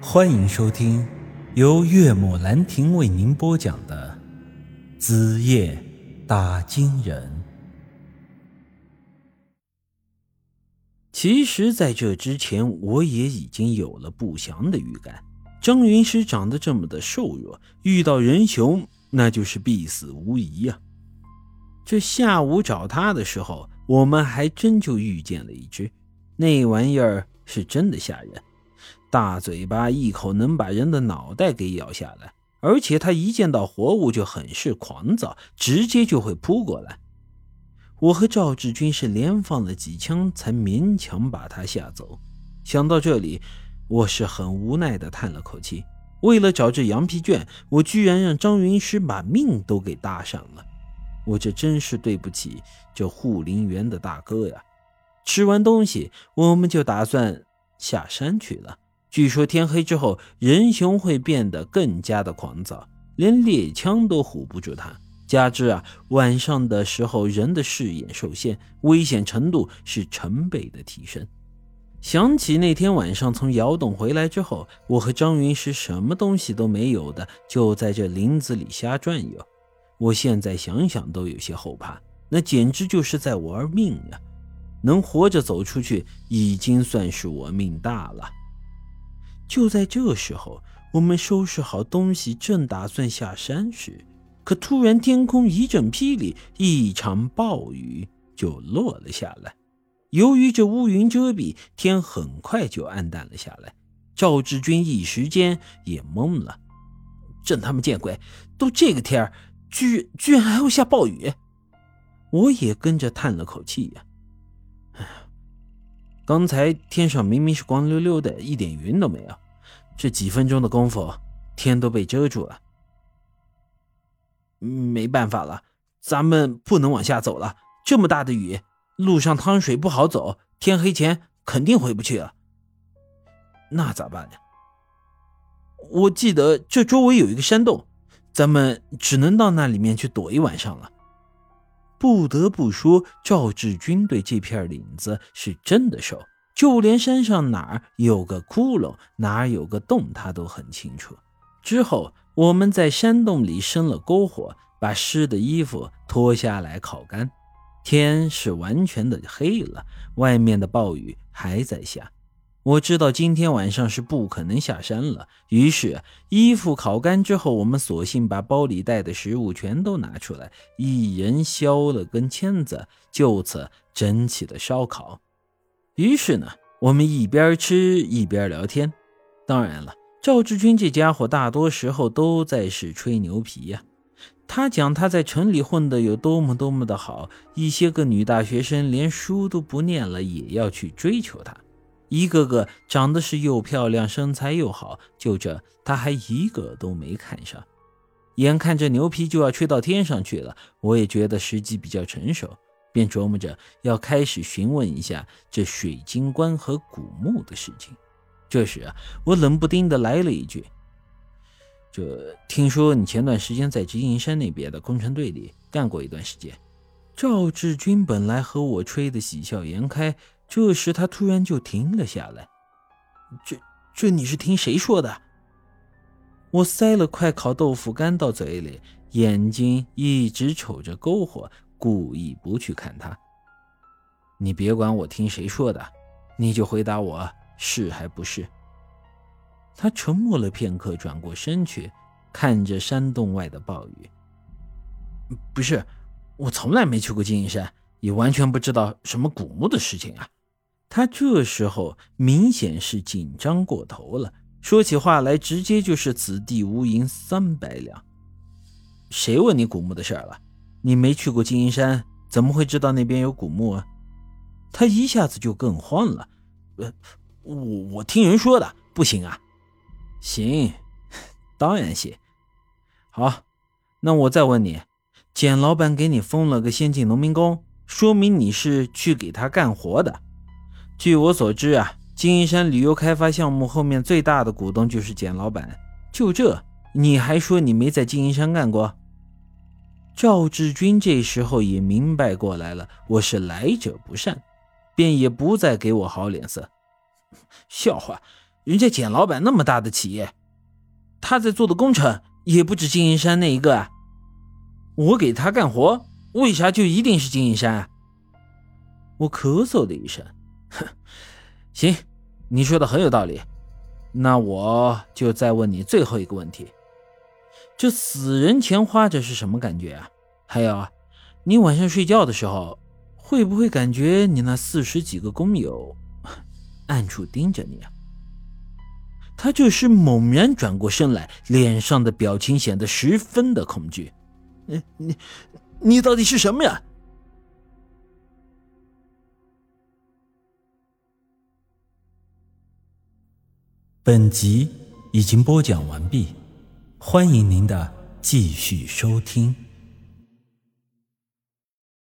欢迎收听由岳母兰亭为您播讲的《子夜打金人》。其实，在这之前，我也已经有了不祥的预感。张云师长得这么的瘦弱，遇到人熊，那就是必死无疑呀。这下午找他的时候，我们还真就遇见了一只，那玩意儿是真的吓人。大嘴巴一口能把人的脑袋给咬下来，而且他一见到活物就很是狂躁，直接就会扑过来。我和赵志军是连放了几枪，才勉强把他吓走。想到这里，我是很无奈的叹了口气。为了找这羊皮卷，我居然让张云师把命都给搭上了。我这真是对不起这护林员的大哥呀！吃完东西，我们就打算下山去了。据说天黑之后，人熊会变得更加的狂躁，连猎枪都唬不住它。加之啊，晚上的时候人的视野受限，危险程度是成倍的提升。想起那天晚上从窑洞回来之后，我和张云石什么东西都没有的，就在这林子里瞎转悠。我现在想想都有些后怕，那简直就是在玩命啊！能活着走出去，已经算是我命大了。就在这时候，我们收拾好东西，正打算下山时，可突然天空一阵霹雳，一场暴雨就落了下来。由于这乌云遮蔽，天很快就暗淡了下来。赵志军一时间也懵了，真他妈见鬼！都这个天儿，居居然还会下暴雨！我也跟着叹了口气呀。刚才天上明明是光溜溜的，一点云都没有。这几分钟的功夫，天都被遮住了。没办法了，咱们不能往下走了。这么大的雨，路上汤水不好走，天黑前肯定回不去了。那咋办呀？我记得这周围有一个山洞，咱们只能到那里面去躲一晚上了。不得不说，赵志军对这片岭子是真的熟，就连山上哪儿有个窟窿，哪儿有个洞，他都很清楚。之后，我们在山洞里生了篝火，把湿的衣服脱下来烤干。天是完全的黑了，外面的暴雨还在下。我知道今天晚上是不可能下山了，于是衣服烤干之后，我们索性把包里带的食物全都拿出来，一人削了根签子，就此整起了烧烤。于是呢，我们一边吃一边聊天。当然了，赵志军这家伙大多时候都在是吹牛皮呀。他讲他在城里混得有多么多么的好，一些个女大学生连书都不念了，也要去追求他。一个个长得是又漂亮，身材又好，就这他还一个都没看上。眼看着牛皮就要吹到天上去了，我也觉得时机比较成熟，便琢磨着要开始询问一下这水晶棺和古墓的事情。这时啊，我冷不丁的来了一句：“这听说你前段时间在金银山那边的工程队里干过一段时间。”赵志军本来和我吹得喜笑颜开。这时，他突然就停了下来。这、这你是听谁说的？我塞了块烤豆腐干到嘴里，眼睛一直瞅着篝火，故意不去看他。你别管我听谁说的，你就回答我是还不是。他沉默了片刻，转过身去，看着山洞外的暴雨。不是，我从来没去过金银山，也完全不知道什么古墓的事情啊。他这时候明显是紧张过头了，说起话来直接就是“此地无银三百两”。谁问你古墓的事儿了？你没去过金银山，怎么会知道那边有古墓啊？他一下子就更慌了。呃，我我听人说的，不行啊。行，当然行。好，那我再问你，简老板给你封了个先进农民工，说明你是去给他干活的。据我所知啊，金银山旅游开发项目后面最大的股东就是简老板。就这，你还说你没在金银山干过？赵志军这时候也明白过来了，我是来者不善，便也不再给我好脸色。笑话，人家简老板那么大的企业，他在做的工程也不止金银山那一个啊。我给他干活，为啥就一定是金银山？我咳嗽了一声，哼，行，你说的很有道理。那我就再问你最后一个问题：这死人钱花着是什么感觉啊？还有，你晚上睡觉的时候，会不会感觉你那四十几个工友暗处盯着你啊？他这时猛然转过身来，脸上的表情显得十分的恐惧。你你你到底是什么呀？本集已经播讲完毕，欢迎您的继续收听。